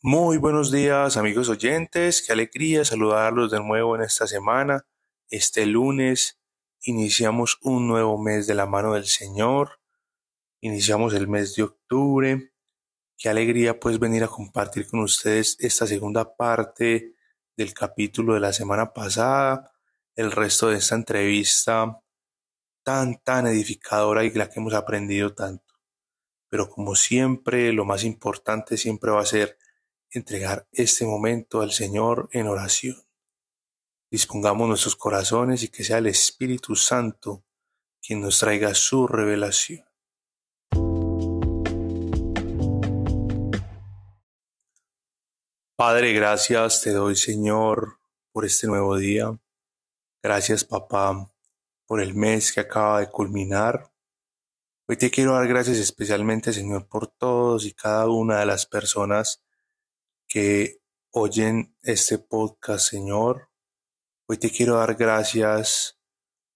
Muy buenos días amigos oyentes, qué alegría saludarlos de nuevo en esta semana. Este lunes iniciamos un nuevo mes de la mano del Señor, iniciamos el mes de octubre. Qué alegría pues venir a compartir con ustedes esta segunda parte del capítulo de la semana pasada, el resto de esta entrevista tan tan edificadora y la que hemos aprendido tanto. Pero como siempre, lo más importante siempre va a ser entregar este momento al Señor en oración. Dispongamos nuestros corazones y que sea el Espíritu Santo quien nos traiga su revelación. Padre, gracias te doy, Señor, por este nuevo día. Gracias, papá, por el mes que acaba de culminar. Hoy te quiero dar gracias especialmente, Señor, por todos y cada una de las personas que oyen este podcast, Señor. Hoy te quiero dar gracias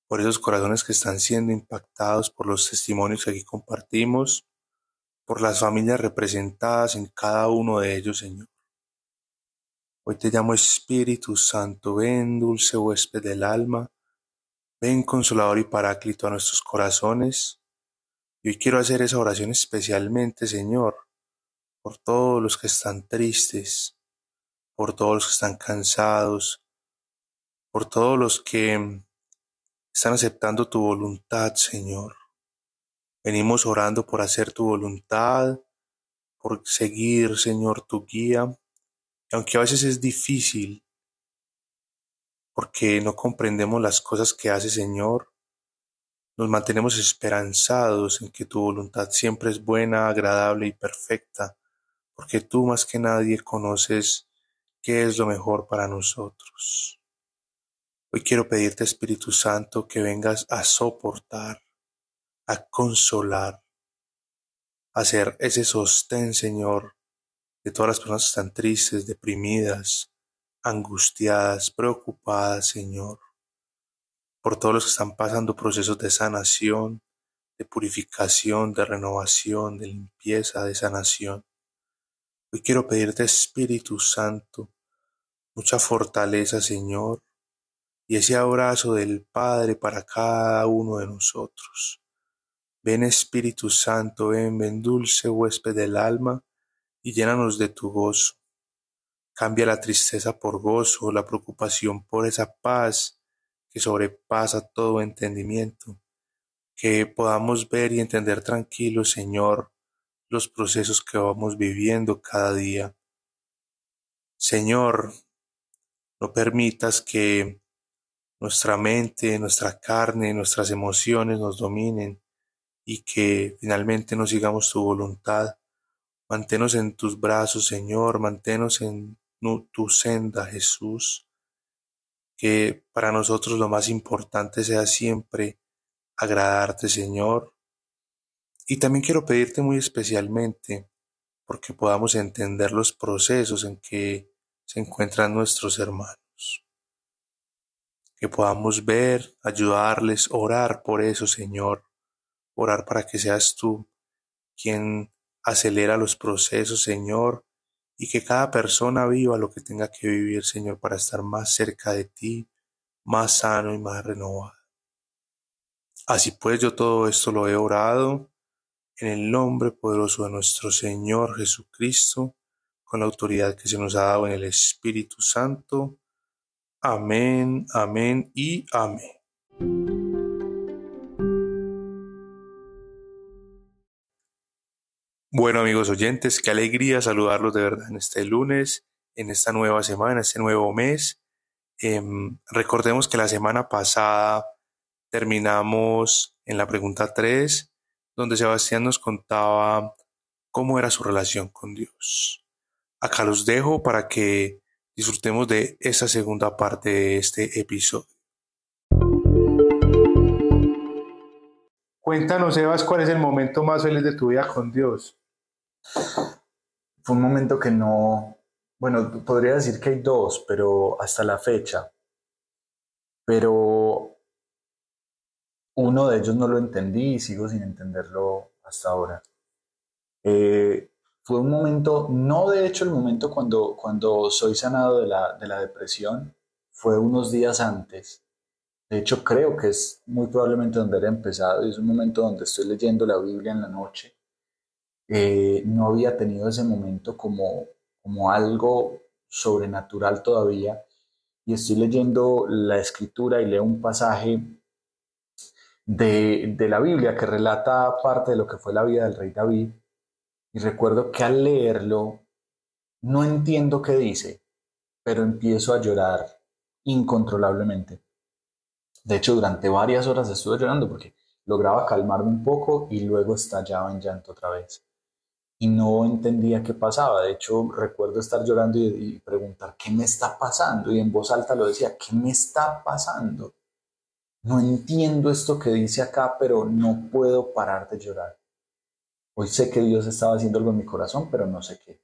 por esos corazones que están siendo impactados por los testimonios que aquí compartimos, por las familias representadas en cada uno de ellos, Señor. Hoy te llamo Espíritu Santo, ven dulce huésped del alma, ven consolador y paráclito a nuestros corazones. Y hoy quiero hacer esa oración especialmente, Señor, por todos los que están tristes, por todos los que están cansados, por todos los que están aceptando tu voluntad, Señor. Venimos orando por hacer tu voluntad, por seguir, Señor, tu guía, y aunque a veces es difícil, porque no comprendemos las cosas que hace, Señor, nos mantenemos esperanzados en que tu voluntad siempre es buena, agradable y perfecta, porque tú más que nadie conoces qué es lo mejor para nosotros. Hoy quiero pedirte, Espíritu Santo, que vengas a soportar, a consolar, a ser ese sostén, Señor, de todas las personas que están tristes, deprimidas, angustiadas, preocupadas, Señor, por todos los que están pasando procesos de sanación, de purificación, de renovación, de limpieza, de sanación. Hoy quiero pedirte, Espíritu Santo, mucha fortaleza, Señor, y ese abrazo del Padre para cada uno de nosotros. Ven Espíritu Santo, ven, ven dulce huésped del alma, y llénanos de tu gozo. Cambia la tristeza por gozo, la preocupación por esa paz que sobrepasa todo entendimiento. Que podamos ver y entender tranquilos, Señor, los procesos que vamos viviendo cada día. Señor, no permitas que nuestra mente, nuestra carne, nuestras emociones nos dominen y que finalmente no sigamos tu voluntad. Manténos en tus brazos, Señor, manténos en tu senda, Jesús. Que para nosotros lo más importante sea siempre agradarte, Señor, y también quiero pedirte muy especialmente porque podamos entender los procesos en que se encuentran nuestros hermanos. Que podamos ver, ayudarles, orar por eso, Señor. Orar para que seas tú quien acelera los procesos, Señor, y que cada persona viva lo que tenga que vivir, Señor, para estar más cerca de ti, más sano y más renovado. Así pues, yo todo esto lo he orado en el nombre poderoso de nuestro Señor Jesucristo, con la autoridad que se nos ha dado en el Espíritu Santo. Amén, amén y amén. Bueno amigos oyentes, qué alegría saludarlos de verdad en este lunes, en esta nueva semana, este nuevo mes. Em, recordemos que la semana pasada terminamos en la pregunta 3 donde Sebastián nos contaba cómo era su relación con Dios. Acá los dejo para que disfrutemos de esa segunda parte de este episodio. Cuéntanos, Sebas, cuál es el momento más feliz de tu vida con Dios. Fue un momento que no, bueno, podría decir que hay dos, pero hasta la fecha. Pero uno de ellos no lo entendí y sigo sin entenderlo hasta ahora. Eh, fue un momento, no de hecho el momento cuando, cuando soy sanado de la, de la depresión, fue unos días antes. De hecho, creo que es muy probablemente donde era empezado y es un momento donde estoy leyendo la Biblia en la noche. Eh, no había tenido ese momento como, como algo sobrenatural todavía y estoy leyendo la escritura y leo un pasaje de, de la Biblia que relata parte de lo que fue la vida del rey David y recuerdo que al leerlo no entiendo qué dice, pero empiezo a llorar incontrolablemente. De hecho, durante varias horas estuve llorando porque lograba calmarme un poco y luego estallaba en llanto otra vez. Y no entendía qué pasaba. De hecho, recuerdo estar llorando y, preguntar, ¿qué me está pasando? Y en voz alta lo decía, ¿qué me está pasando? No entiendo esto que dice acá, pero no puedo parar de llorar. Hoy sé que Dios estaba haciendo algo en mi corazón, pero no sé qué.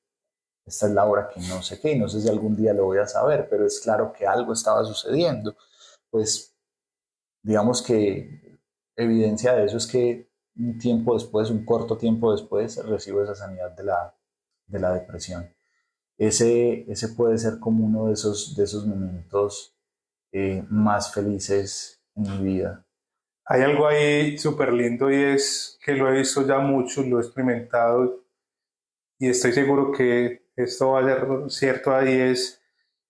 Esta es la hora que no sé qué y no sé si algún día lo voy a saber, pero es claro que algo estaba sucediendo. Pues digamos que evidencia de eso es que un tiempo después, un corto tiempo después, recibo esa sanidad de la, de la depresión. Ese, ese puede ser como uno de esos, de esos momentos eh, más felices mi vida. Hay algo ahí súper lindo y es que lo he visto ya mucho, lo he experimentado y estoy seguro que esto va a ser cierto ahí, es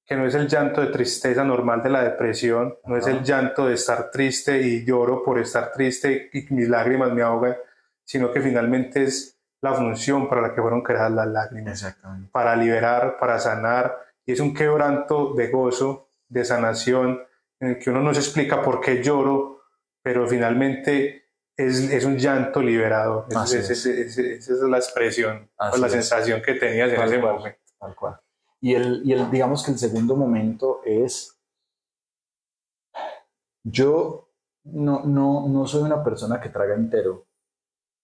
que no es el llanto de tristeza normal de la depresión, no es el llanto de estar triste y lloro por estar triste y mis lágrimas me ahogan, sino que finalmente es la función para la que fueron creadas las lágrimas, para liberar, para sanar, y es un quebranto de gozo, de sanación, en el que uno no se explica por qué lloro, pero finalmente es, es un llanto liberador. esa es la expresión, o la sensación que tenías en ese momento. Tal cual. Y el, y el, digamos que el segundo momento es, yo no, no, no soy una persona que traga entero.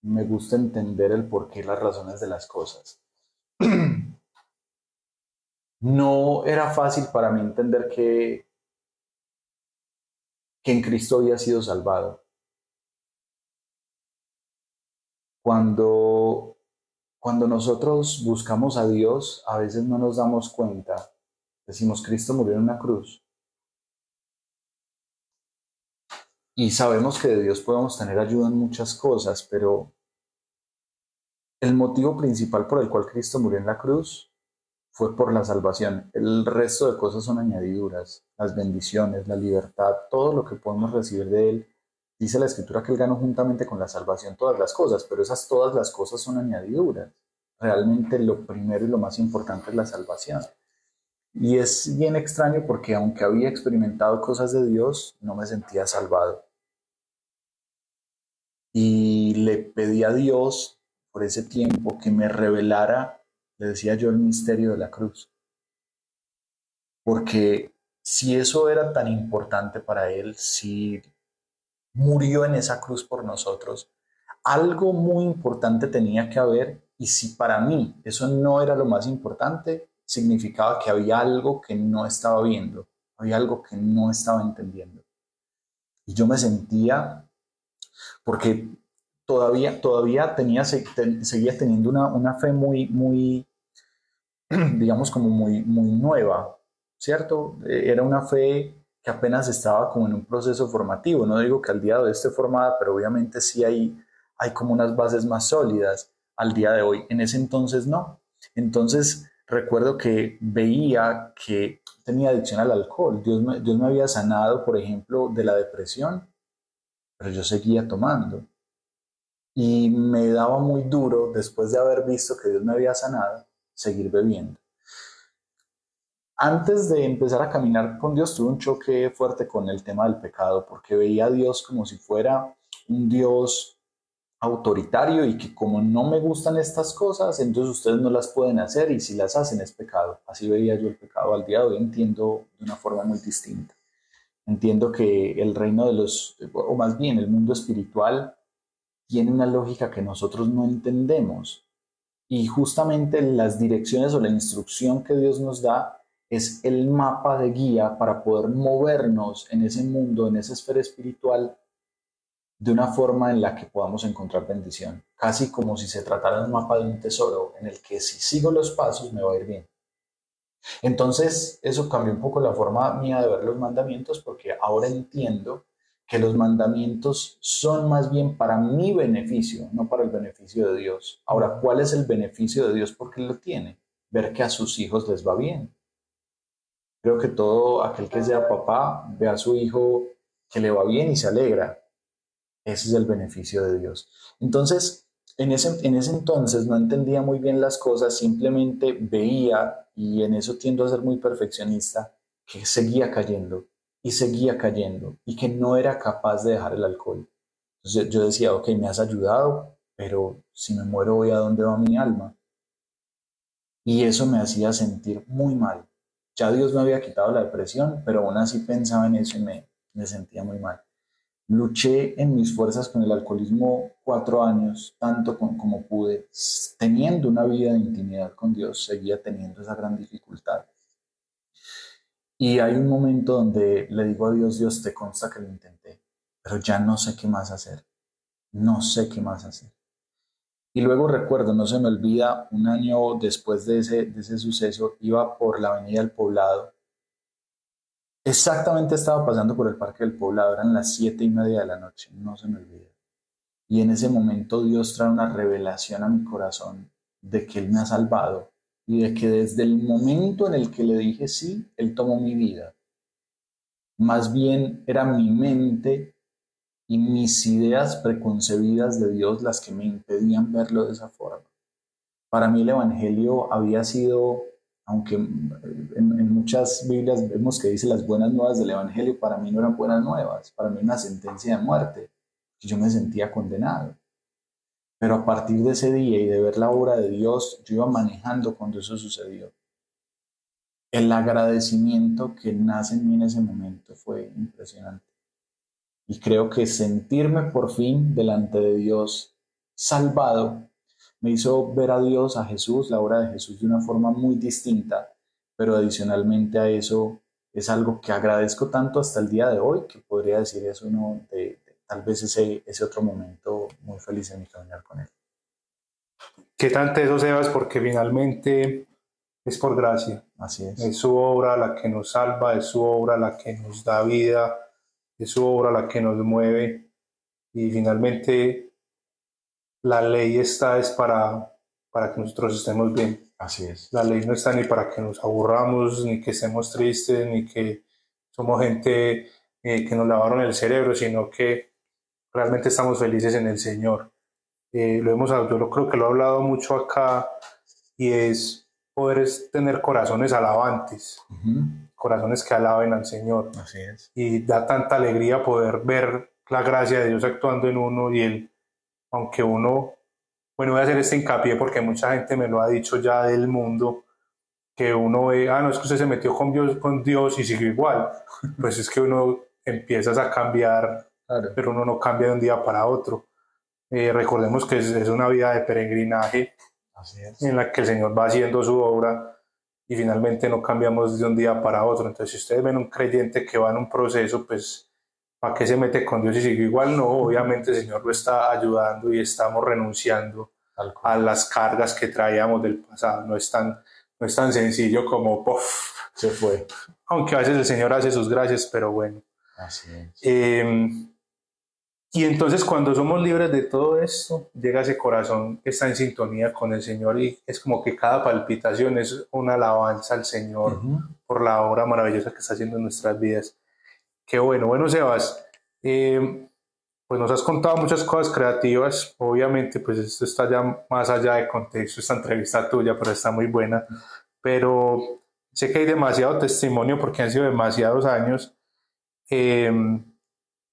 Me gusta entender el porqué y las razones de las cosas. No era fácil para mí entender que que en Cristo había sido salvado. Cuando, cuando nosotros buscamos a Dios, a veces no nos damos cuenta. Decimos, Cristo murió en una cruz. Y sabemos que de Dios podemos tener ayuda en muchas cosas, pero el motivo principal por el cual Cristo murió en la cruz fue por la salvación. El resto de cosas son añadiduras, las bendiciones, la libertad, todo lo que podemos recibir de Él. Dice la Escritura que Él ganó juntamente con la salvación todas las cosas, pero esas todas las cosas son añadiduras. Realmente lo primero y lo más importante es la salvación. Y es bien extraño porque aunque había experimentado cosas de Dios, no me sentía salvado. Y le pedí a Dios por ese tiempo que me revelara le decía yo el misterio de la cruz. Porque si eso era tan importante para él, si murió en esa cruz por nosotros, algo muy importante tenía que haber y si para mí eso no era lo más importante, significaba que había algo que no estaba viendo, había algo que no estaba entendiendo. Y yo me sentía, porque todavía, todavía tenía, seguía teniendo una, una, fe muy, muy, digamos, como muy, muy nueva, ¿cierto? Eh, era una fe que apenas estaba como en un proceso formativo. No digo que al día de hoy esté formada, pero obviamente sí hay, hay como unas bases más sólidas al día de hoy. En ese entonces no. Entonces recuerdo que veía que tenía adicción al alcohol. Dios Dios me había sanado, por ejemplo, de la depresión, pero yo seguía tomando. Y me daba muy duro, después de haber visto que Dios me había sanado, seguir bebiendo. Antes de empezar a caminar con Dios tuve un choque fuerte con el tema del pecado, porque veía a Dios como si fuera un Dios autoritario y que como no me gustan estas cosas, entonces ustedes no las pueden hacer y si las hacen es pecado. Así veía yo el pecado al día de hoy, entiendo de una forma muy distinta. Entiendo que el reino de los, o más bien el mundo espiritual, tiene una lógica que nosotros no entendemos. Y justamente las direcciones o la instrucción que Dios nos da es el mapa de guía para poder movernos en ese mundo, en esa esfera espiritual, de una forma en la que podamos encontrar bendición, casi como si se tratara de un mapa de un tesoro en el que si sigo los pasos me va a ir bien. Entonces, eso cambió un poco la forma mía de ver los mandamientos porque ahora entiendo que los mandamientos son más bien para mi beneficio, no para el beneficio de Dios. Ahora, ¿cuál es el beneficio de Dios? Porque lo tiene. Ver que a sus hijos les va bien. Creo que todo aquel que sea papá ve a su hijo que le va bien y se alegra. Ese es el beneficio de Dios. Entonces, en ese, en ese entonces no entendía muy bien las cosas, simplemente veía, y en eso tiendo a ser muy perfeccionista, que seguía cayendo y seguía cayendo y que no era capaz de dejar el alcohol. Entonces yo decía, ok, me has ayudado, pero si me muero voy a dónde va mi alma. Y eso me hacía sentir muy mal. Ya Dios me había quitado la depresión, pero aún así pensaba en eso y me, me sentía muy mal. Luché en mis fuerzas con el alcoholismo cuatro años, tanto como pude. Teniendo una vida de intimidad con Dios, seguía teniendo esa gran dificultad. Y hay un momento donde le digo a Dios, Dios, te consta que lo intenté, pero ya no sé qué más hacer. No sé qué más hacer. Y luego recuerdo, no se me olvida, un año después de ese, de ese suceso, iba por la avenida del poblado Exactamente estaba pasando por el Parque del Poblado, eran las siete y media de la noche, no se me olvida. Y en ese momento Dios trae una revelación a mi corazón de que Él me ha salvado y de que desde el momento en el que le dije sí, Él tomó mi vida. Más bien era mi mente y mis ideas preconcebidas de Dios las que me impedían verlo de esa forma. Para mí el Evangelio había sido aunque en, muchas Biblias vemos que dice las buenas nuevas del Evangelio, para mí no eran buenas nuevas, para mí una sentencia de muerte, que yo me sentía condenado. Pero a partir de ese día y de ver la obra de Dios, yo iba manejando cuando eso sucedió. El agradecimiento que nace en mí en ese momento fue impresionante. Y creo que sentirme por fin delante de Dios salvado me hizo ver a Dios, a Jesús, la obra de Jesús de una forma muy distinta, pero adicionalmente a eso es algo que agradezco tanto hasta el día de hoy, que podría decir eso uno de, tal vez ese, ese otro momento muy feliz en mi caminar con Él. ¿Qué tanto eso, Sebas? Porque finalmente es por gracia. Así es. Es su obra la que nos salva, es su obra la que nos da vida, es su obra la que nos mueve y finalmente la ley está es para, para que nosotros estemos bien. Así es. La ley no está ni para que nos aburramos, ni que estemos tristes, ni que somos gente eh, que nos lavaron el cerebro, sino que realmente estamos felices en el Señor. Eh, lo hemos, yo lo, creo que lo he hablado mucho acá y es poder tener corazones alabantes, corazones que alaben al Señor. Así es. Y da tanta alegría poder ver la gracia de Dios actuando en uno y el aunque uno, bueno, voy a hacer este hincapié porque mucha gente me lo ha dicho ya del mundo, que uno ve, ah, no, es que usted se metió con Dios, con Dios y sigue igual. Pues es que uno empieza a cambiar, pero uno no cambia de un día para otro. Eh, recordemos que es, una vida de peregrinaje en la que el Señor va haciendo su obra y finalmente no cambiamos de un día para otro. Entonces, si ustedes ven un creyente que va en un proceso, pues ¿Para qué se mete con Dios y sigue igual? No, obviamente el Señor lo está ayudando y estamos renunciando a las cargas que traíamos del pasado. No es tan, no es tan sencillo como, ¡puff! Se fue. Aunque a veces el Señor hace sus gracias, pero bueno. Así es. Em, y entonces cuando somos libres de todo esto, llega ese corazón que está en sintonía con el Señor y es como que cada palpitación es una alabanza al Señor por la obra maravillosa que está haciendo en nuestras vidas. Qué bueno, bueno Sebas, eh, pues nos has contado muchas cosas creativas, obviamente pues esto está ya más allá de contexto, esta entrevista tuya, pero está muy buena, pero sé que hay demasiado testimonio porque han sido demasiados años. Em,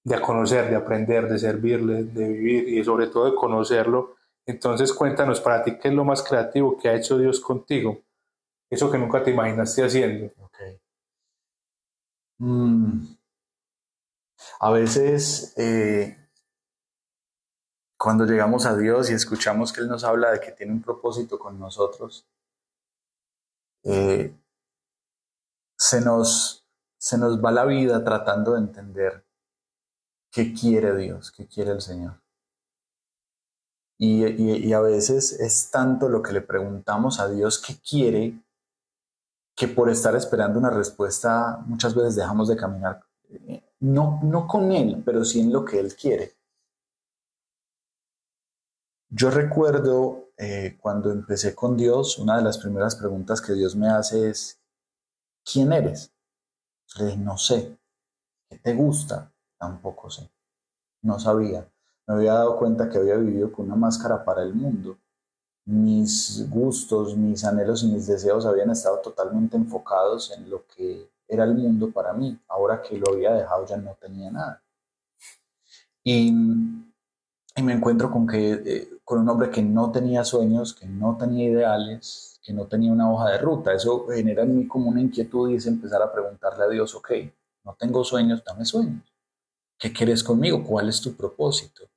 de conocer, de aprender, de servirle, de vivir y sobre todo de conocerlo. Entonces cuéntanos para ti qué es lo más creativo que ha hecho Dios contigo, eso que nunca te imaginaste haciendo. Okay. Mm. A veces, eh, cuando llegamos a Dios y escuchamos que Él nos habla de que tiene un propósito con nosotros, eh, se, nos, se nos va la vida tratando de entender qué quiere Dios, qué quiere el Señor. Y, a veces es tanto lo que le preguntamos a Dios qué quiere, que por estar esperando una respuesta muchas veces dejamos de caminar, eh, no, no con Él, pero sí en lo que Él quiere. Yo recuerdo eh, cuando empecé con Dios, una de las primeras preguntas que Dios me hace es, ¿quién eres? Le dije, no sé. ¿Qué te gusta? Tampoco sé. No sabía. Me había dado cuenta que había vivido con una máscara para el mundo. Mis gustos, mis anhelos y mis deseos habían estado totalmente enfocados en lo que era el mundo para mí. Ahora que lo había dejado ya no tenía nada. Y, me encuentro con, que, eh, con un hombre que no tenía sueños, que no tenía ideales, que no tenía una hoja de ruta. Eso genera en mí como una inquietud y es empezar a preguntarle a Dios, ok, no tengo sueños, dame sueños. ¿Qué quieres conmigo? ¿Cuál es tu propósito?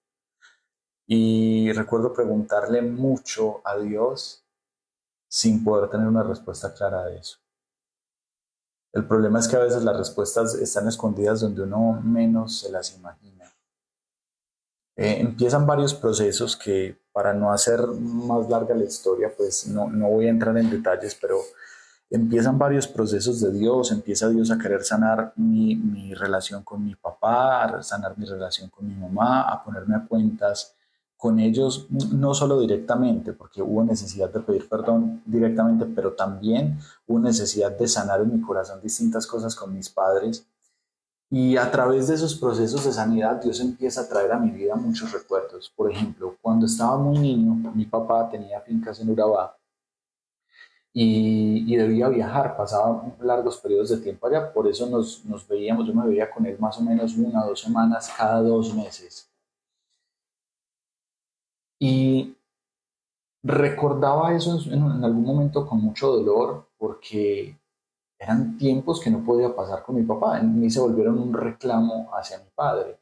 Y recuerdo preguntarle mucho a Dios sin poder tener una respuesta clara de eso. El problema es que a veces las respuestas están escondidas donde uno menos se las imagina. Eh, empiezan varios procesos que, para no hacer más larga la historia, pues no, no voy a entrar en detalles, pero empiezan varios procesos de Dios, empieza Dios a querer sanar mi, mi, relación con mi papá, a sanar mi relación con mi mamá, a ponerme a cuentas con ellos, no solo directamente, porque hubo necesidad de pedir perdón directamente, pero también hubo necesidad de sanar en mi corazón distintas cosas con mis padres. Y a través de esos procesos de sanidad, Dios empieza a traer a mi vida muchos recuerdos. Por ejemplo, cuando estaba muy niño, mi papá tenía fincas en Urabá y, debía viajar, pasaba largos periodos de tiempo allá, por eso nos, nos veíamos, yo me veía con él más o menos una o dos semanas cada dos meses. Y recordaba eso en, en, algún momento con mucho dolor porque eran tiempos que no podía pasar con mi papá, en mí se volvieron un reclamo hacia mi padre.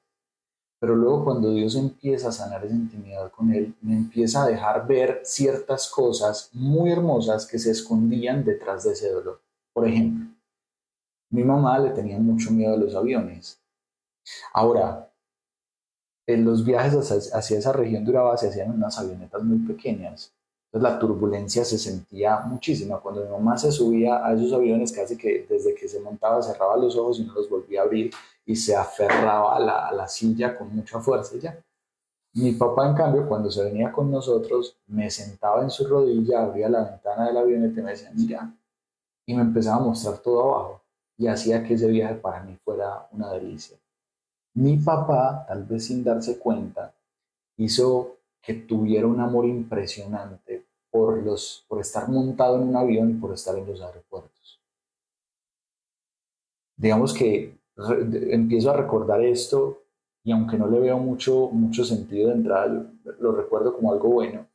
Pero luego cuando Dios empieza a sanar esa intimidad con Él, me empieza a dejar ver ciertas cosas muy hermosas que se escondían detrás de ese dolor. Por ejemplo, mi mamá le tenía mucho miedo a los aviones. Ahora, en los viajes hacia, esa región de Urabá se hacían unas avionetas muy pequeñas. Entonces la turbulencia se sentía muchísima. Cuando mi mamá se subía a esos aviones, casi que desde que se montaba cerraba los ojos y no los volvía a abrir y se aferraba a la, a la silla con mucha fuerza ya. Mi papá, en cambio, cuando se venía con nosotros, me sentaba en su rodilla, abría la ventana del avioneta y me decía, mira, y me empezaba a mostrar todo abajo y hacía que ese viaje para mí fuera una delicia. Mi papá, tal vez sin darse cuenta, hizo que tuviera un amor impresionante por, los, por estar montado en un avión y por estar en los aeropuertos. Digamos que empiezo a recordar esto y aunque no le veo mucho, mucho sentido de entrada, lo recuerdo como algo bueno.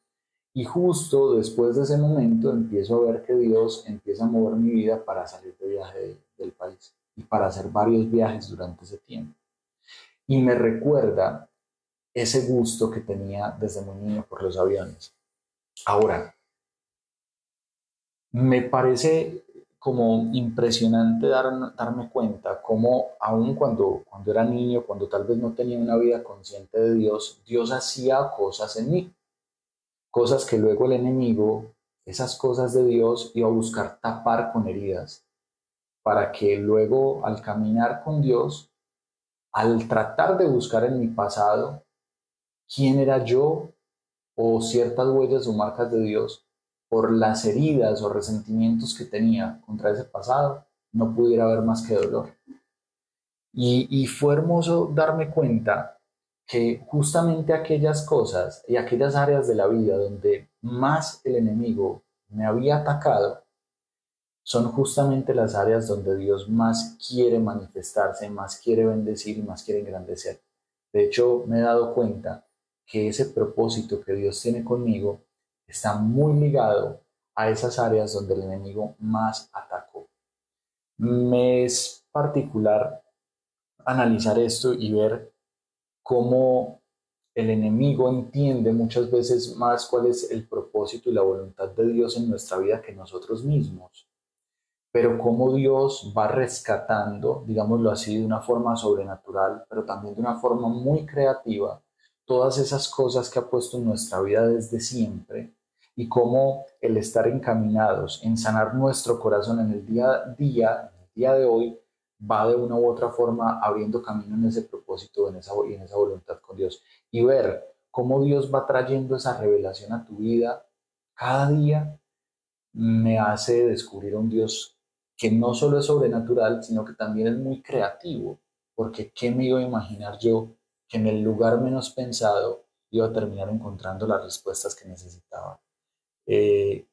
Y justo después de ese momento empiezo a ver que Dios empieza a mover mi vida para salir de viaje del país y para hacer varios viajes durante ese tiempo. Y me recuerda ese gusto que tenía desde muy niño por los aviones. Ahora, me parece como impresionante darme cuenta cómo aun cuando, cuando era niño, cuando tal vez no tenía una vida consciente de Dios, Dios hacía cosas en mí, cosas que luego el enemigo, esas cosas de Dios, iba a buscar tapar con heridas, para que luego al caminar con Dios, al tratar de buscar en mi pasado quién era yo o ciertas huellas o marcas de Dios por las heridas o resentimientos que tenía contra ese pasado, no pudiera haber más que dolor. Y, fue hermoso darme cuenta que justamente aquellas cosas y aquellas áreas de la vida donde más el enemigo me había atacado, son justamente las áreas donde Dios más quiere manifestarse, más quiere bendecir y más quiere engrandecer. De hecho, me he dado cuenta que ese propósito que Dios tiene conmigo está muy ligado a esas áreas donde el enemigo más atacó. Me es particular analizar esto y ver cómo el enemigo entiende muchas veces más cuál es el propósito y la voluntad de Dios en nuestra vida que nosotros mismos. pero cómo Dios va rescatando, digámoslo así, de una forma sobrenatural, pero también de una forma muy creativa, todas esas cosas que ha puesto en nuestra vida desde siempre y cómo el estar encaminados en sanar nuestro corazón en el día a día, en el día de hoy, va de una u otra forma abriendo camino en ese propósito en esa, y en esa voluntad con Dios. Y ver cómo Dios va trayendo esa revelación a tu vida cada día me hace descubrir a un Dios que no solo es sobrenatural, sino que también es muy creativo, porque ¿qué me iba a imaginar yo que en el lugar menos pensado iba a terminar encontrando las respuestas que necesitaba? Eh,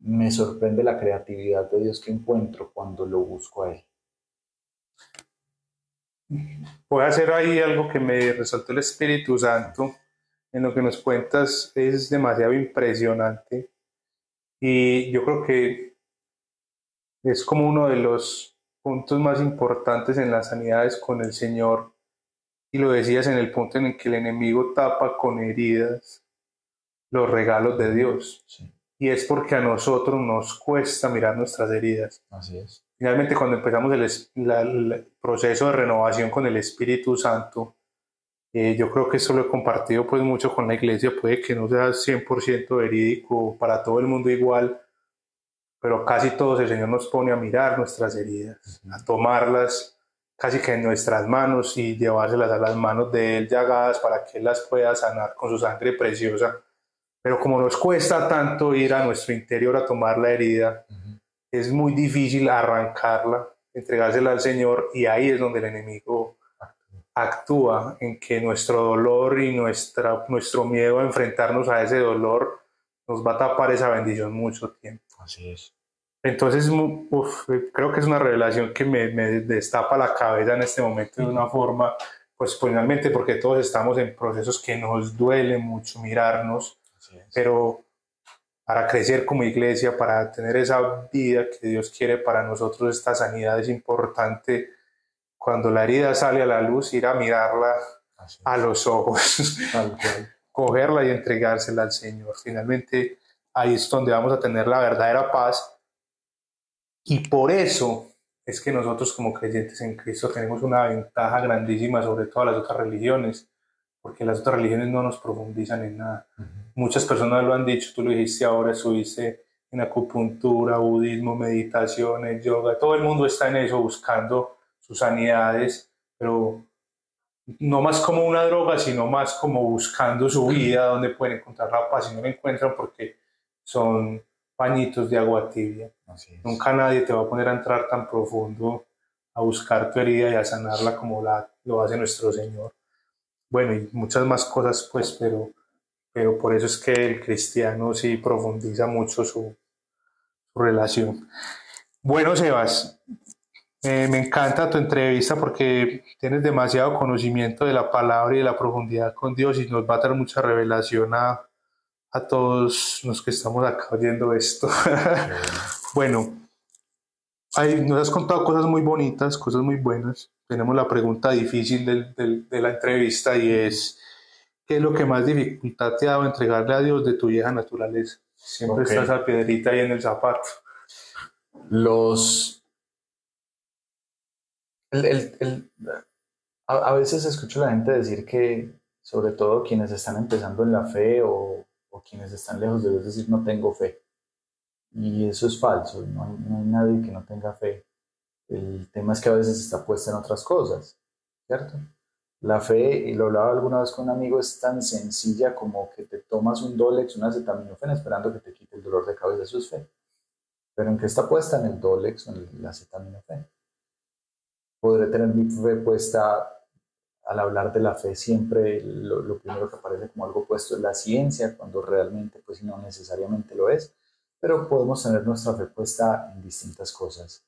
me sorprende la creatividad de Dios que encuentro cuando lo busco a Él. Voy a hacer ahí algo que me resaltó el Espíritu Santo en lo que nos cuentas, es demasiado impresionante y yo creo que es como uno de los puntos más importantes en las sanidades con el Señor. Y lo decías en el punto en el que el enemigo tapa con heridas los regalos de Dios. Y es porque a nosotros nos cuesta mirar nuestras heridas. Así es. Finalmente, cuando empezamos el, el proceso de renovación con el Espíritu Santo, eh, yo creo que eso lo he compartido pues mucho con la iglesia, puede que no sea 100% verídico para todo el mundo igual, pero casi todos el Señor nos pone a mirar nuestras heridas, a tomarlas casi que en nuestras manos y llevárselas a las manos de Él llagadas para que Él las pueda sanar con su sangre preciosa. Pero como nos cuesta tanto ir a nuestro interior a tomar la herida, es muy difícil arrancarla, entregársela al Señor y ahí es donde el enemigo actúa en que nuestro dolor y nuestra, nuestro miedo a enfrentarnos a ese dolor nos va a tapar esa bendición mucho tiempo. Así es. Entonces, creo que es una revelación que me, me, destapa la cabeza en este momento de una forma, pues finalmente porque todos estamos en procesos que nos duele mucho mirarnos, pero para crecer como iglesia, para tener esa vida que Dios quiere para nosotros, esta sanidad es importante. Cuando la herida sale a la luz, ir a mirarla a los ojos, cogerla y entregársela al Señor. Finalmente, ahí es donde vamos a tener la verdadera paz. Y por eso es que nosotros como creyentes en Cristo tenemos una ventaja grandísima sobre todas las otras religiones, porque las otras religiones no nos profundizan en nada. Muchas personas lo han dicho, tú lo dijiste ahora, subiste en acupuntura, budismo, meditaciones, yoga, todo el mundo está en eso buscando sus sanidades, pero no más como una droga, sino más como buscando su vida, donde pueden encontrar la paz y no la encuentran porque son pañitos de agua tibia. Nunca nadie te va a poner a entrar tan profundo a buscar tu herida y a sanarla como la, lo hace nuestro Señor. Bueno, y muchas más cosas, pues, pero, pero por eso es que el cristiano sí profundiza mucho su, su relación. Bueno, Sebas, me encanta tu entrevista porque tienes demasiado conocimiento de la palabra y de la profundidad con Dios y nos va a dar mucha revelación a, a todos los que estamos acá oyendo esto. bueno, nos has contado cosas muy bonitas, cosas muy buenas. Tenemos la pregunta difícil del, del, de la entrevista y es, ¿qué es lo que más dificultad te ha dado entregarle a Dios de tu vieja naturaleza? Siempre estás a piedrita ahí en el zapato. Los el, a, veces escucho a la gente decir que, sobre todo quienes están empezando en la fe o, quienes están lejos de Dios, decir no tengo fe. Y eso es falso, no hay, no hay nadie que no tenga fe. El tema es que a veces está puesta en otras cosas, ¿cierto? La fe, y lo hablaba alguna vez con un amigo, es tan sencilla como que te tomas un Dolex, una acetaminofén esperando que te quite el dolor de cabeza, eso es fe. Pero ¿en qué está puesta? En el Dolex o en el acetaminofén podré tener mi fe puesta al hablar de la fe siempre lo, primero que aparece como algo puesto es la ciencia, cuando realmente pues no necesariamente lo es, pero podemos tener nuestra fe puesta en distintas cosas.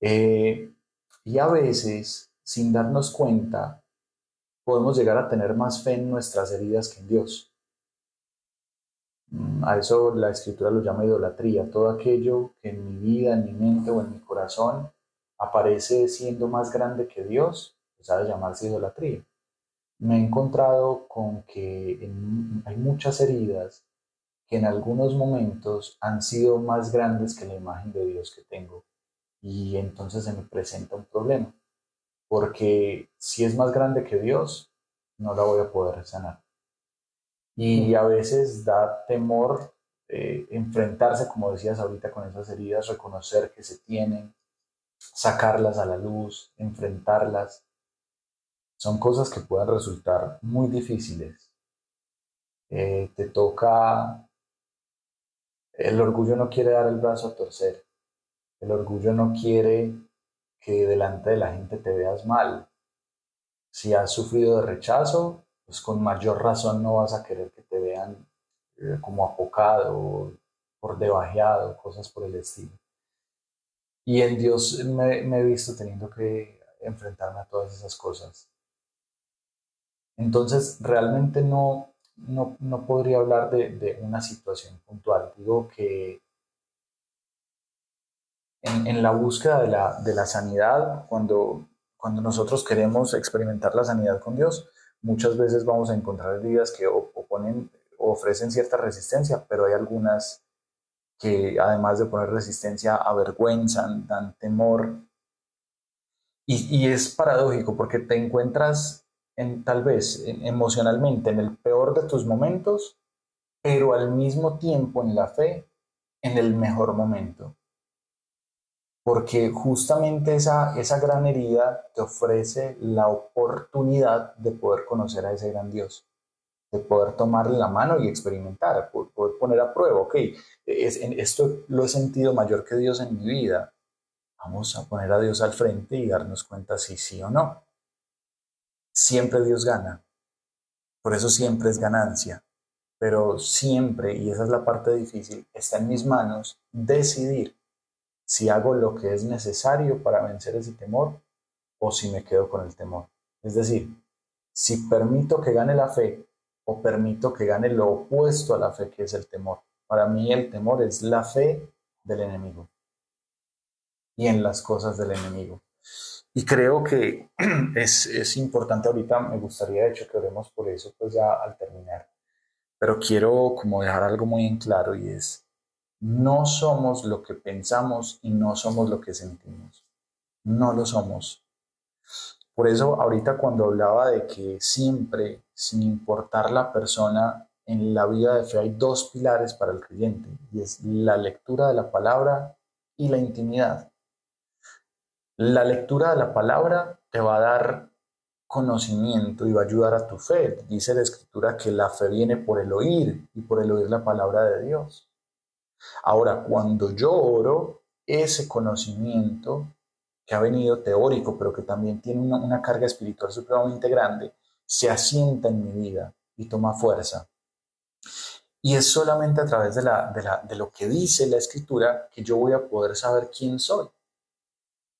Eh, y a veces, sin darnos cuenta, podemos llegar a tener más fe en nuestras heridas que en Dios. Mm, a eso la escritura lo llama idolatría, todo aquello que en mi vida, en mi mente o en mi corazón aparece siendo más grande que Dios, pues de llamarse idolatría. Me he encontrado con que hay muchas heridas que en algunos momentos han sido más grandes que la imagen de Dios que tengo. Y entonces se me presenta un problema, porque si es más grande que Dios, no la voy a poder sanar. Y a veces da temor eh, enfrentarse, como decías ahorita, con esas heridas, reconocer que se tienen, sacarlas a la luz, enfrentarlas. Son cosas que pueden resultar muy difíciles. Eh, te toca el orgullo no quiere dar el brazo a torcer. El orgullo no quiere que delante de la gente te veas mal. Si has sufrido de rechazo, pues con mayor razón no vas a querer que te vean eh, como apocado, por debajeado, cosas por el estilo. Y en Dios me, he visto teniendo que enfrentarme a todas esas cosas. Entonces, realmente no, no, no podría hablar de, de, una situación puntual. Digo que en, la búsqueda de la, de la, sanidad, cuando, cuando nosotros queremos experimentar la sanidad con Dios, muchas veces vamos a encontrar heridas que oponen, ofrecen cierta resistencia, pero hay algunas que además de poner resistencia avergüenzan, dan temor. Y, y es paradójico porque te encuentras en, tal vez emocionalmente en el peor de tus momentos, pero al mismo tiempo en la fe en el mejor momento. Porque justamente esa, esa gran herida te ofrece la oportunidad de poder conocer a ese gran Dios, de poder tomarle la mano y experimentar, poder poner a prueba, ok, es, esto lo he sentido mayor que Dios en mi vida, vamos a poner a Dios al frente y darnos cuenta si sí o no siempre Dios gana. Por eso siempre es ganancia. Pero siempre, y esa es la parte difícil, está en mis manos decidir si hago lo que es necesario para vencer ese temor o si me quedo con el temor. Es decir, si permito que gane la fe o permito que gane lo opuesto a la fe, que es el temor. Para mí el temor es la fe del enemigo y en las cosas del enemigo. Y creo que es, es, importante ahorita, me gustaría de hecho que oremos por eso, pues ya al terminar. Pero quiero como dejar algo muy en claro y es, no somos lo que pensamos y no somos lo que sentimos. No lo somos. Por eso ahorita cuando hablaba de que siempre, sin importar la persona, en la vida de fe hay dos pilares para el creyente y es la lectura de la palabra y la intimidad. La lectura de la palabra te va a dar conocimiento y va a ayudar a tu fe. Dice la escritura que la fe viene por el oír y por el oír la palabra de Dios. Ahora, cuando yo oro, ese conocimiento que ha venido teórico, pero que también tiene una, carga espiritual supremamente grande, se asienta en mi vida y toma fuerza. Y es solamente a través de, de lo que dice la escritura que yo voy a poder saber quién soy.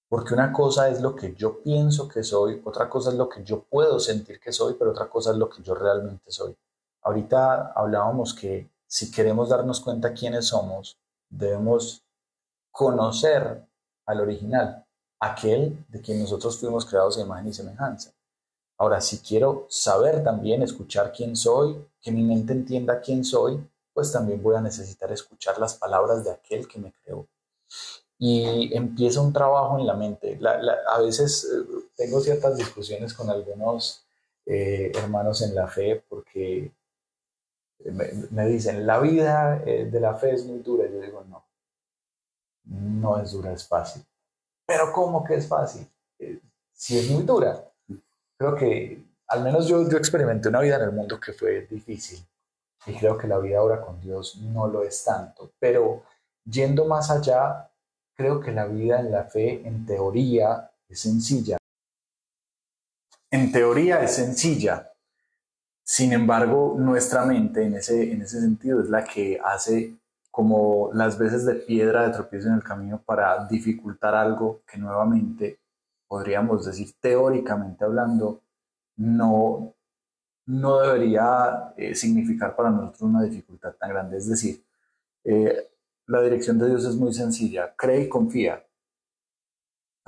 Porque una cosa es lo que yo pienso que soy, otra cosa es lo que yo puedo sentir que soy, pero otra cosa es lo que yo realmente soy. Ahorita hablábamos que si queremos darnos cuenta quiénes somos, debemos conocer al original, aquel de quien nosotros fuimos creados a imagen y semejanza. Ahora, si quiero saber también, escuchar quién soy, que mi mente entienda quién soy, pues también voy a necesitar escuchar las palabras de aquel que me creó y empieza un trabajo en la mente. a veces eh, tengo ciertas discusiones con algunos eh, hermanos en la fe porque me, dicen, la vida eh, de la fe es muy dura. Yo digo, no, no es dura, es fácil. Pero ¿cómo que es fácil? si es muy dura. Creo que al menos yo, yo experimenté una vida en el mundo que fue difícil y creo que la vida ahora con Dios no lo es tanto. Pero yendo más allá, Creo que la vida en la fe, en teoría, es sencilla. En teoría es sencilla. Sin embargo, nuestra mente en ese, en ese sentido es la que hace como las veces de piedra de tropiezo en el camino para dificultar algo que nuevamente podríamos decir teóricamente hablando no, no debería eh, significar para nosotros una dificultad tan grande. Es decir, eh, la dirección de Dios es muy sencilla, cree y confía.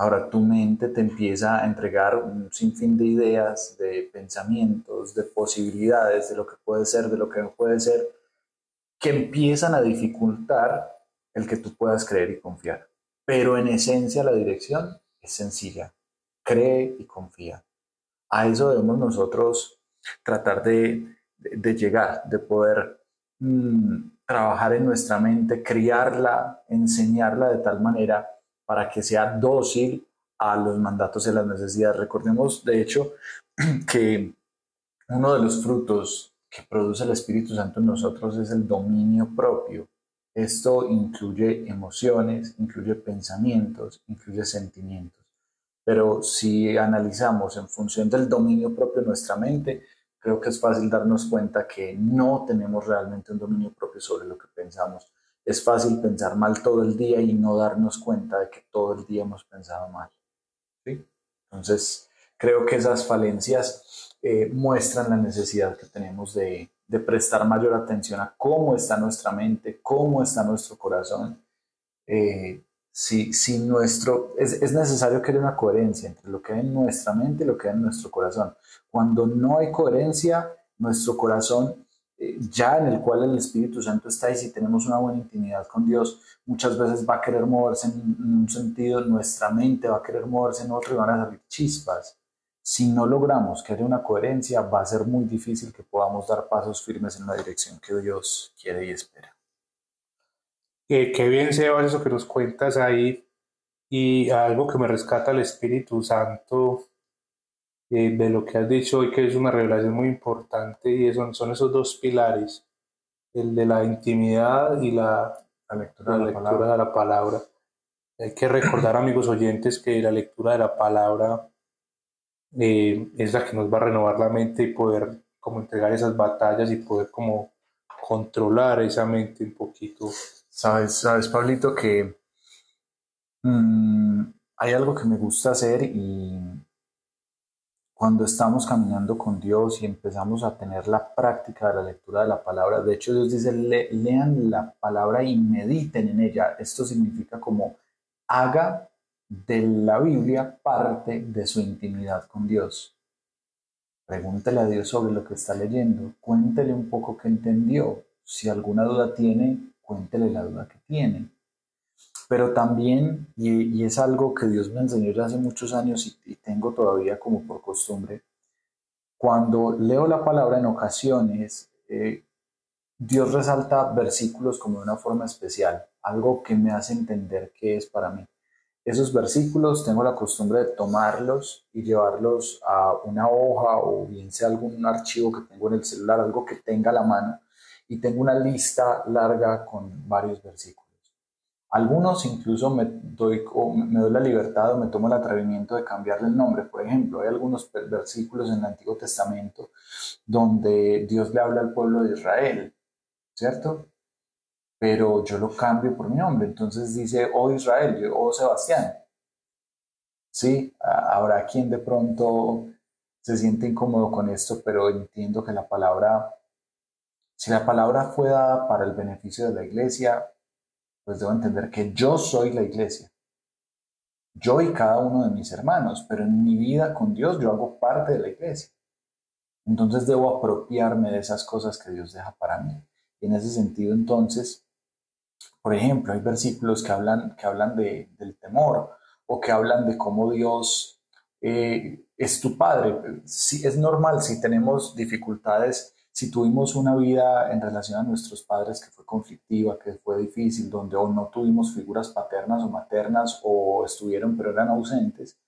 Ahora tu mente te empieza a entregar un sinfín de ideas, de pensamientos, de posibilidades, de lo que puede ser, de lo que no puede ser. que empiezan a dificultar el que tú puedas creer y confiar. Pero en esencia la dirección es sencilla. Cree y confía. A eso debemos nosotros tratar de, llegar, de poder mm, trabajar en nuestra mente, criarla, enseñarla de tal manera para que sea dócil a los mandatos y las necesidades. Recordemos, de hecho, que uno de los frutos que produce el Espíritu Santo en nosotros es el dominio propio. Esto incluye emociones, incluye pensamientos, incluye sentimientos. Pero si analizamos en función del dominio propio nuestra mente, creo que es fácil darnos cuenta que no tenemos realmente un dominio propio sobre lo que pensamos. Es fácil pensar mal todo el día y no darnos cuenta de que todo el día hemos pensado mal. Entonces, creo que esas falencias eh, muestran la necesidad que tenemos de, prestar mayor atención a cómo está nuestra mente, cómo está nuestro corazón. Eh, si, si nuestro, es, es, necesario que haya una coherencia entre lo que hay en nuestra mente y lo que hay en nuestro corazón. Cuando no hay coherencia, nuestro corazón, ya en el cual el Espíritu Santo está y si tenemos una buena intimidad con Dios, muchas veces va a querer moverse en, un sentido, nuestra mente va a querer moverse en otro y van a salir chispas. Si no logramos que haya una coherencia, va a ser muy difícil que podamos dar pasos firmes en la dirección que Dios quiere y espera. Eh, qué bien, Sebas, eso que nos cuentas ahí. Y algo que me rescata el Espíritu Santo eh, de lo que has dicho hoy, que es una revelación muy importante, y son, son esos dos pilares, el de la intimidad y la, lectura, de, la palabra. Hay que recordar, amigos oyentes, que la lectura de la palabra eh, es la que nos va a renovar la mente y poder como entregar esas batallas y poder como controlar esa mente un poquito. Sabes, sabes, Pablito, que mm, hay algo que me gusta hacer y cuando estamos caminando con Dios y empezamos a tener la práctica de la lectura de la palabra, de hecho Dios dice, lean la palabra y mediten en ella. Esto significa como haga de la Biblia parte de su intimidad con Dios. Pregúntele a Dios sobre lo que está leyendo, cuéntele un poco qué entendió. Si alguna duda tiene, cuéntele la duda que tiene pero también, y, es algo que Dios me enseñó ya hace muchos años y, tengo todavía como por costumbre, cuando leo la palabra en ocasiones, eh, Dios resalta versículos como de una forma especial, algo que me hace entender qué es para mí. Esos versículos tengo la costumbre de tomarlos y llevarlos a una hoja o bien sea algún archivo que tengo en el celular, algo que tenga a la mano, y tengo una lista larga con varios versículos. Algunos incluso me doy, me doy la libertad o me tomo el atrevimiento de cambiarle el nombre. Por ejemplo, hay algunos versículos en el Antiguo Testamento donde Dios le habla al pueblo de Israel, ¿cierto? Pero yo lo cambio por mi nombre. Entonces dice, oh Israel, o oh Sebastián. Sí, habrá quien de pronto se siente incómodo con esto, pero entiendo que la palabra, si la palabra fue dada para el beneficio de la iglesia, pues debo entender que yo soy la iglesia. Yo y cada uno de mis hermanos, pero en mi vida con Dios yo hago parte de la iglesia. Entonces debo apropiarme de esas cosas que Dios deja para mí. Y en ese sentido, entonces, por ejemplo, hay versículos que hablan, que hablan de, del temor o que hablan de cómo Dios eh, es tu Padre. Si, es normal si tenemos dificultades si tuvimos una vida en relación a nuestros padres que fue conflictiva, que fue difícil, donde o no tuvimos figuras paternas o maternas o estuvieron pero eran ausentes,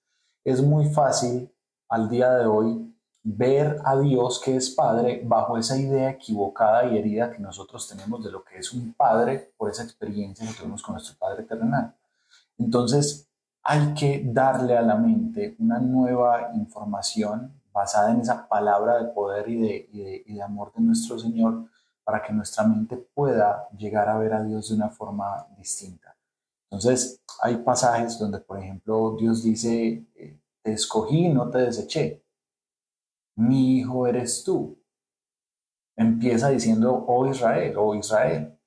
es muy fácil al día de hoy ver a Dios que es Padre bajo esa idea equivocada y herida que nosotros tenemos de lo que es un Padre por esa experiencia que tuvimos con nuestro Padre terrenal. Entonces, hay que darle a la mente una nueva información basada en esa palabra de poder y de, de, amor de nuestro Señor para que nuestra mente pueda llegar a ver a Dios de una forma distinta. Entonces, hay pasajes donde, por ejemplo, Dios dice, eh, te escogí y no te deseché. Mi hijo eres tú. Empieza diciendo, oh Israel, oh Israel.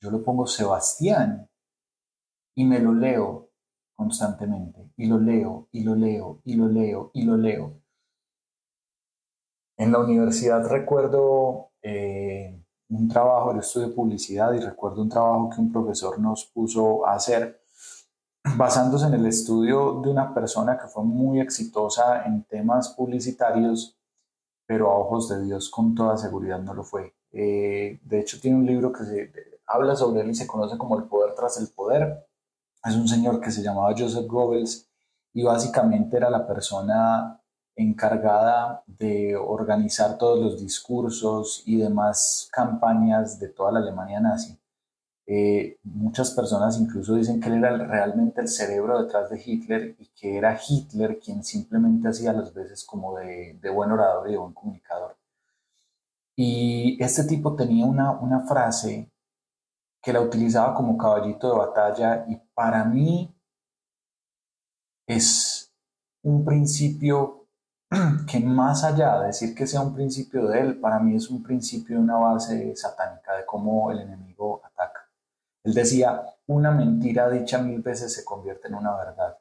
Yo lo pongo Sebastián y me lo leo constantemente y lo leo y lo leo y lo leo y lo leo en la universidad recuerdo eh, un trabajo, el estudio publicidad y recuerdo un trabajo que un profesor nos puso a hacer basándose en el estudio de una persona que fue muy exitosa en temas publicitarios, pero a ojos de Dios con toda seguridad no lo fue. Eh, de hecho, tiene un libro que se, habla sobre él y se conoce como El poder tras el poder. Es un señor que se llamaba Joseph Goebbels y básicamente era la persona encargada de organizar todos los discursos y demás campañas de toda la Alemania nazi. Eh, muchas personas incluso dicen que él era realmente el cerebro detrás de Hitler y que era Hitler quien simplemente hacía las veces como de, buen orador y de buen comunicador. Y este tipo tenía una, una frase que la utilizaba como caballito de batalla y para mí es un principio que más allá de decir que sea un principio de él, para mí es un principio de una base satánica de cómo el enemigo ataca. Él decía, una mentira dicha mil veces se convierte en una verdad.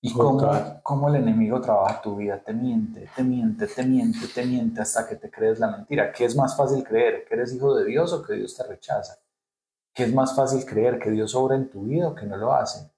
Y cómo, cómo, el enemigo trabaja tu vida, te miente, te miente, te miente, te miente hasta que te crees la mentira. ¿Qué es más fácil creer? ¿Que eres hijo de Dios o que Dios te rechaza? ¿Qué es más fácil creer? ¿Que Dios obra en tu vida o que no lo hace?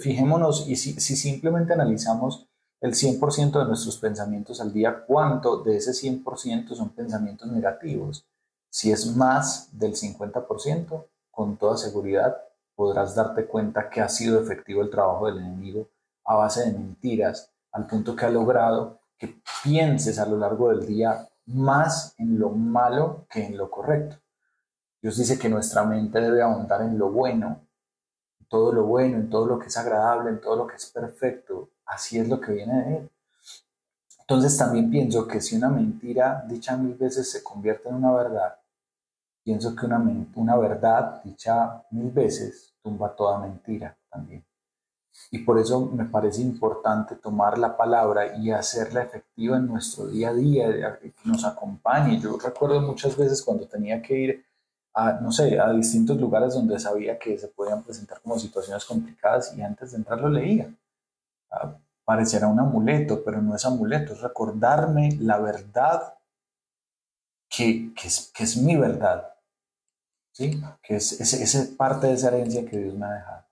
Fijémonos, y si, si simplemente analizamos el 100% de nuestros pensamientos al día, ¿cuánto de ese 100% son pensamientos negativos? Si es más del 50%, con toda seguridad podrás darte cuenta que ha sido efectivo el trabajo del enemigo a base de mentiras, al punto que ha logrado que pienses a lo largo del día más en lo malo que en lo correcto. Dios dice que nuestra mente debe ahondar en lo bueno, en todo lo bueno, en todo lo que es agradable, en todo lo que es perfecto. Así es lo que viene de Él. Entonces también pienso que si una mentira dicha mil veces se convierte en una verdad, Pienso que una, una verdad dicha mil veces tumba toda mentira también. Y por eso me parece importante tomar la palabra y hacerla efectiva en nuestro día a día, que nos acompañe. Yo recuerdo muchas veces cuando tenía que ir a, no sé, a distintos lugares donde sabía que se podían presentar como situaciones complicadas y antes de entrar lo leía. Pareciera un amuleto, pero no es amuleto, es recordarme la verdad que, que, es, que es mi verdad, ¿sí? Que es esa parte de esa herencia que Dios me ha dejado.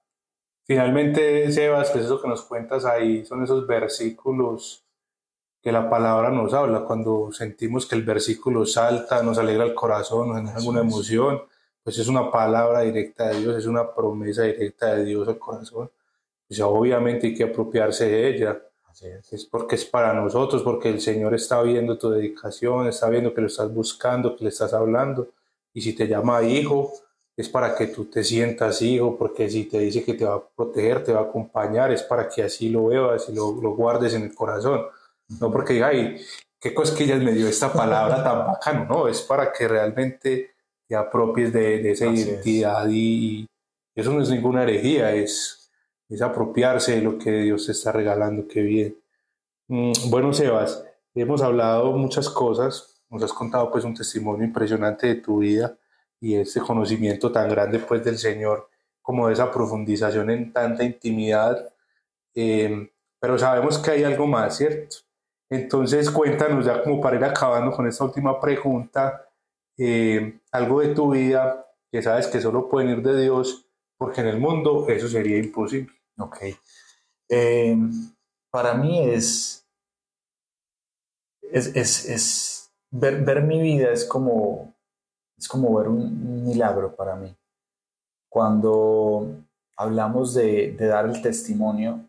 Finalmente, Sebas, pues eso que nos cuentas ahí son esos versículos que la palabra nos habla, cuando sentimos que el versículo salta, nos alegra el corazón, nos genera alguna emoción, pues es una palabra directa de Dios, es una promesa directa de Dios al corazón. Pues obviamente hay que apropiarse de ella. es. es porque es para nosotros, porque el Señor está viendo tu dedicación, está viendo que lo estás buscando, que le estás hablando y si te llama hijo, es para que tú te sientas hijo, porque si te dice que te va a proteger, te va a acompañar, es para que así lo veas y lo, lo guardes en el corazón. No porque diga, ay, qué cosquillas me dio esta palabra tan bacano, no, es para que realmente te apropies de, esa identidad y, eso no es ninguna herejía, es, es apropiarse de lo que Dios te está regalando, qué bien. Mm, bueno, Sebas, hemos hablado muchas cosas, nos has contado pues un testimonio impresionante de tu vida y ese conocimiento tan grande pues del Señor, como esa profundización en tanta intimidad, eh, pero sabemos que hay algo más, ¿cierto? Entonces cuéntanos ya como para ir acabando con esta última pregunta, eh, algo de tu vida que sabes que solo pueden ir de Dios, porque en el mundo eso sería imposible. Ok. Eh, para mí es, es, es, es ver, mi vida es como, es como ver un, milagro para mí. Cuando hablamos de, dar el testimonio,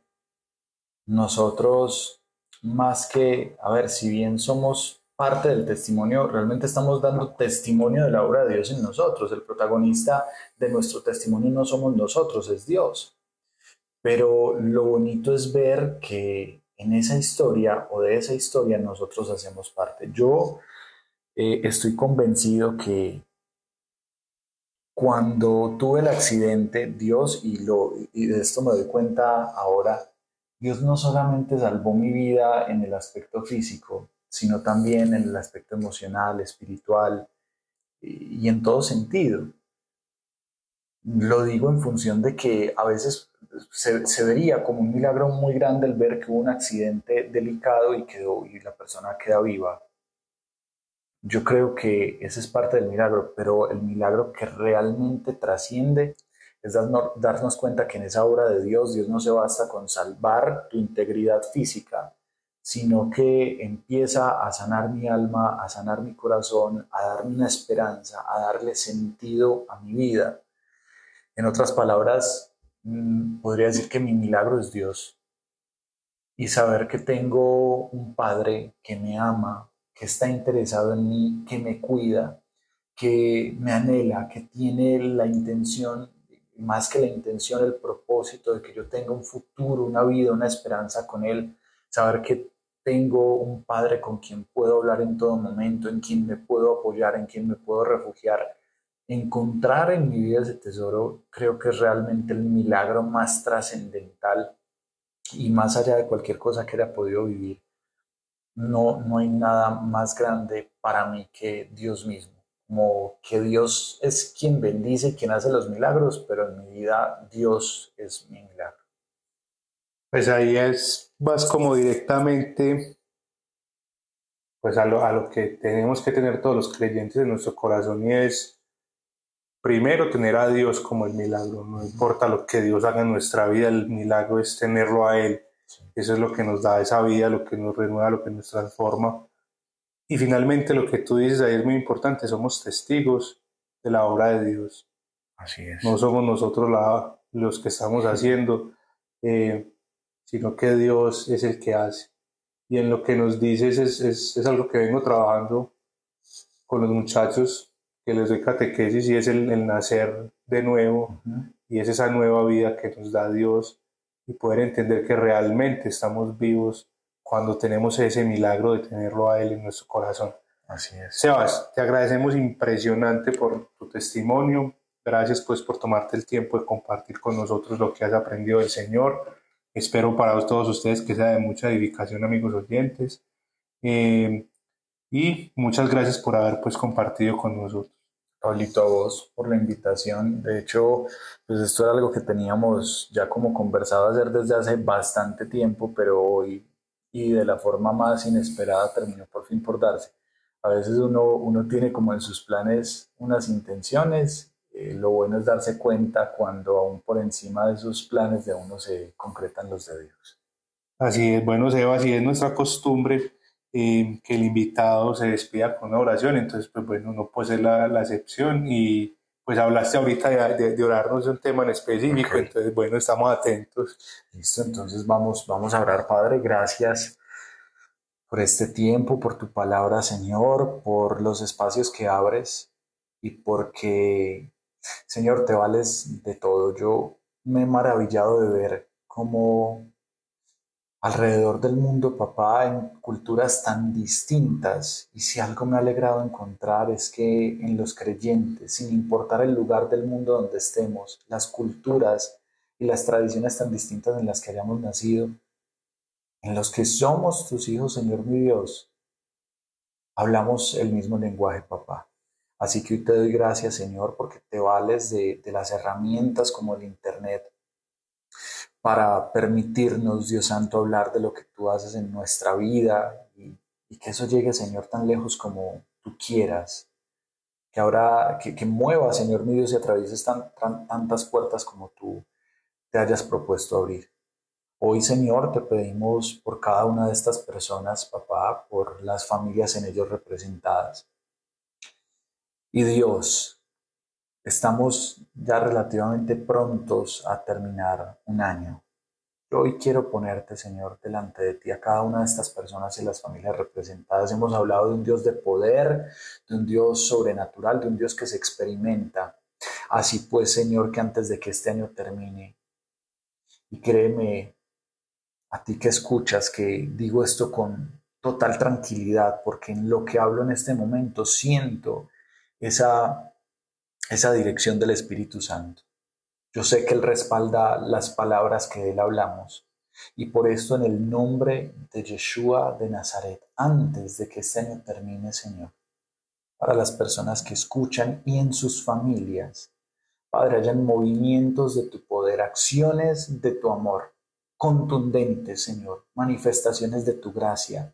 nosotros más que, a ver, si bien somos parte del testimonio, realmente estamos dando testimonio de la obra de Dios en nosotros. El protagonista de nuestro testimonio no somos nosotros, es Dios. Pero lo bonito es ver que en esa historia o de esa historia nosotros hacemos parte. Yo eh, estoy convencido que cuando tuve el accidente, Dios, y, lo, y de esto me doy cuenta ahora, Dios no solamente salvó mi vida en el aspecto físico, sino también en el aspecto emocional, espiritual y, y en todo sentido. Lo digo en función de que a veces se, vería como un milagro muy grande el ver que hubo un accidente delicado y, quedó, y la persona queda viva yo creo que ese es parte del milagro, pero el milagro que realmente trasciende es darnos, cuenta que en esa obra de Dios, Dios no se basta con salvar tu integridad física, sino que empieza a sanar mi alma, a sanar mi corazón, a darme una esperanza, a darle sentido a mi vida. En otras palabras, podría decir que mi milagro es Dios. Y saber que tengo un Padre que me ama, que está interesado en mí, que me cuida, que me anhela, que tiene la intención, más que la intención, el propósito de que yo tenga un futuro, una vida, una esperanza con Él, saber que tengo un Padre con quien puedo hablar en todo momento, en quien me puedo apoyar, en quien me puedo refugiar. Encontrar en mi vida ese tesoro creo que es realmente el milagro más trascendental y más allá de cualquier cosa que haya podido vivir no, no hay nada más grande para mí que Dios mismo. Como que Dios es quien bendice, quien hace los milagros, pero en mi vida Dios es mi milagro. Pues ahí es, vas como directamente pues a lo, a lo que tenemos que tener todos los creyentes en nuestro corazón y es primero tener a Dios como el milagro, no importa lo que Dios haga en nuestra vida, el milagro es tenerlo a Él eso es lo que nos da esa vida, lo que nos renueva, lo que nos transforma. Y finalmente lo que tú dices ahí es muy importante, somos testigos de la obra de Dios. Así es. No somos nosotros los que estamos haciendo, eh, sino que Dios es el que hace. Y en lo que nos dices es, es, algo que vengo trabajando con los muchachos, que les doy catequesis y es el, nacer de nuevo, y es esa nueva vida que nos da Dios y poder entender que realmente estamos vivos cuando tenemos ese milagro de tenerlo a Él en nuestro corazón. Así es. Sebas, te agradecemos impresionante por tu testimonio. Gracias pues por tomarte el tiempo de compartir con nosotros lo que has aprendido del Señor. Espero para todos ustedes que sea de mucha edificación, amigos oyentes. Eh, y muchas gracias por haber pues compartido con nosotros. Pablito, a vos por la invitación. De hecho, pues esto era algo que teníamos ya como conversado hacer desde hace bastante tiempo, pero hoy y de la forma más inesperada terminó por fin por darse. A veces uno, uno tiene como en sus planes unas intenciones, eh, lo bueno es darse cuenta cuando aún por encima de sus planes de uno se concretan los de Dios. Así es, bueno, Seba, así es nuestra costumbre que el invitado se despida con una oración. Entonces, pues bueno, no puede ser la, la excepción y pues hablaste ahorita de, de, orarnos de un tema en específico, entonces bueno, estamos atentos. Listo, entonces vamos, vamos a orar, Padre, gracias por este tiempo, por tu palabra, Señor, por los espacios que abres y porque, Señor, te vales de todo. Yo me he maravillado de ver cómo alrededor del mundo, papá, en culturas tan distintas. Y si algo me ha alegrado encontrar es que en los creyentes, sin importar el lugar del mundo donde estemos, las culturas y las tradiciones tan distintas en las que hayamos nacido, en los que somos tus hijos, Señor mi Dios, hablamos el mismo lenguaje, papá. Así que hoy te doy gracias, Señor, porque te vales de, de las herramientas como el Internet para permitirnos, Dios Santo, hablar de lo que tú haces en nuestra vida y, que eso llegue, Señor, tan lejos como tú quieras. Que ahora, que, mueva, Señor mi Dios, y atravieses tantas puertas como tú te hayas propuesto abrir. Hoy, Señor, te pedimos por cada una de estas personas, papá, por las familias en ellos representadas. Y Dios, Estamos ya relativamente prontos a terminar un año. Hoy quiero ponerte, Señor, delante de ti a cada una de estas personas y las familias representadas. Hemos hablado de un Dios de poder, de un Dios sobrenatural, de un Dios que se experimenta. Así pues, Señor, que antes de que este año termine, y créeme, a ti que escuchas, que digo esto con total tranquilidad, porque en lo que hablo en este momento siento esa esa dirección del Espíritu Santo. Yo sé que Él respalda las palabras que de Él hablamos. Y por esto en el nombre de Yeshua de Nazaret, antes de que este año termine, Señor, para las personas que escuchan y en sus familias, Padre, hayan movimientos de tu poder, acciones de tu amor, contundentes, Señor, manifestaciones de tu gracia.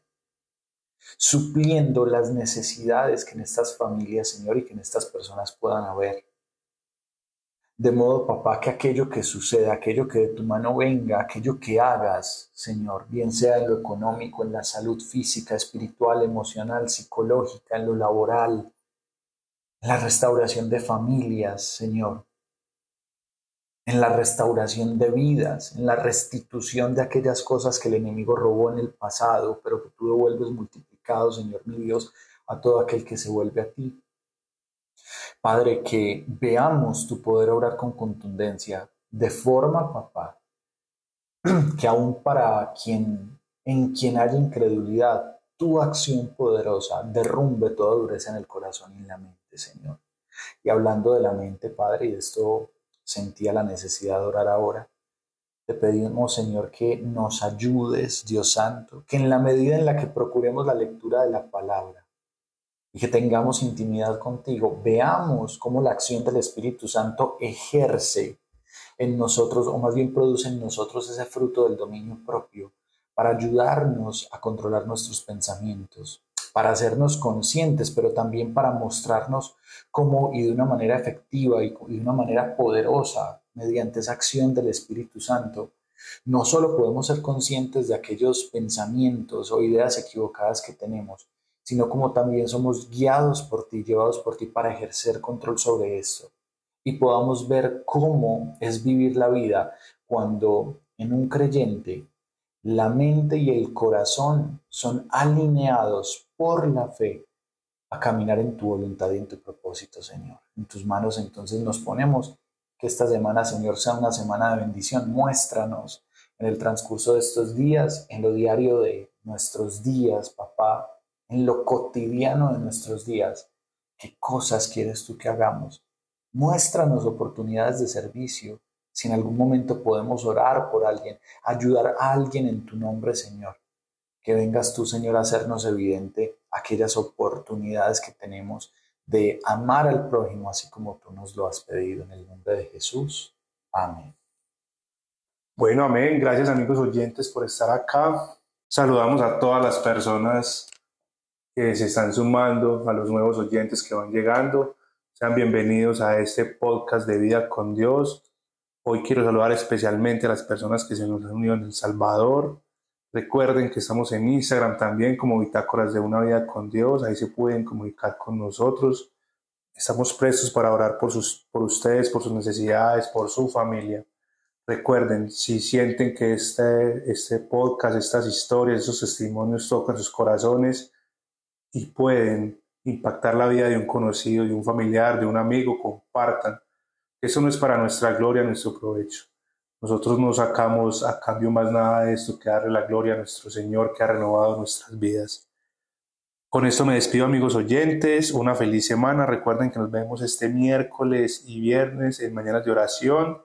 Supliendo las necesidades que en estas familias, Señor, y que en estas personas puedan haber. De modo, papá, que aquello que suceda, aquello que de tu mano venga, aquello que hagas, Señor, bien sea en lo económico, en la salud física, espiritual, emocional, psicológica, en lo laboral, en la restauración de familias, Señor, en la restauración de vidas, en la restitución de aquellas cosas que el enemigo robó en el pasado, pero que tú devuelves Señor mi Dios, a todo aquel que se vuelve a ti. Padre, que veamos tu poder obrar con contundencia, de forma, papá, que aún para quien, en quien haya incredulidad, tu acción poderosa derrumbe toda dureza en el corazón y en la mente, Señor. Y hablando de la mente, Padre, y esto sentía la necesidad de orar ahora, te pedimos, Señor, que nos ayudes, Dios Santo, que en la medida en la que procuremos la lectura de la palabra, y que tengamos intimidad contigo, veamos cómo la acción del Espíritu Santo ejerce en nosotros, o más bien produce en nosotros ese fruto del dominio propio, para ayudarnos a controlar nuestros pensamientos, para hacernos conscientes, pero también para mostrarnos cómo y de una manera efectiva y de una manera poderosa, mediante esa acción del Espíritu Santo, no solo podemos ser conscientes de aquellos pensamientos o ideas equivocadas que tenemos, sino como también somos guiados por ti, llevados por ti para ejercer control sobre esto y podamos ver cómo es vivir la vida cuando en un creyente la mente y el corazón son alineados por la fe a caminar en tu voluntad y en tu propósito, Señor. En tus manos entonces nos ponemos que esta semana, Señor, sea una semana de bendición. Muéstranos en el transcurso de estos días, en lo diario de nuestros días, papá, en lo cotidiano de nuestros días. ¿Qué cosas quieres tú que hagamos? Muéstranos oportunidades de servicio. Si en algún momento podemos orar por alguien, ayudar a alguien en tu nombre, Señor. Que vengas tú, Señor, a hacernos evidente aquellas oportunidades que tenemos de amar al prójimo así como tú nos lo has pedido en el nombre de Jesús. Amén. Bueno, amén. Gracias amigos oyentes por estar acá. Saludamos a todas las personas que se están sumando, a los nuevos oyentes que van llegando. Sean bienvenidos a este podcast de Vida con Dios. Hoy quiero saludar especialmente a las personas que se nos han unido en El Salvador. Recuerden que estamos en Instagram también como Bitácoras de una vida con Dios. Ahí se pueden comunicar con nosotros. Estamos prestos para orar por, sus, por ustedes, por sus necesidades, por su familia. Recuerden, si sienten que este, este podcast, estas historias, estos testimonios tocan sus corazones, y pueden impactar la vida de un conocido, de un familiar, de un amigo, compartan. Eso no es para nuestra gloria, nuestro provecho. Nosotros no sacamos a cambio más nada de esto que darle la gloria a nuestro Señor que ha renovado nuestras vidas. Con esto me despido amigos oyentes, una feliz semana. Recuerden que nos vemos este miércoles y viernes en Mañanas de Oración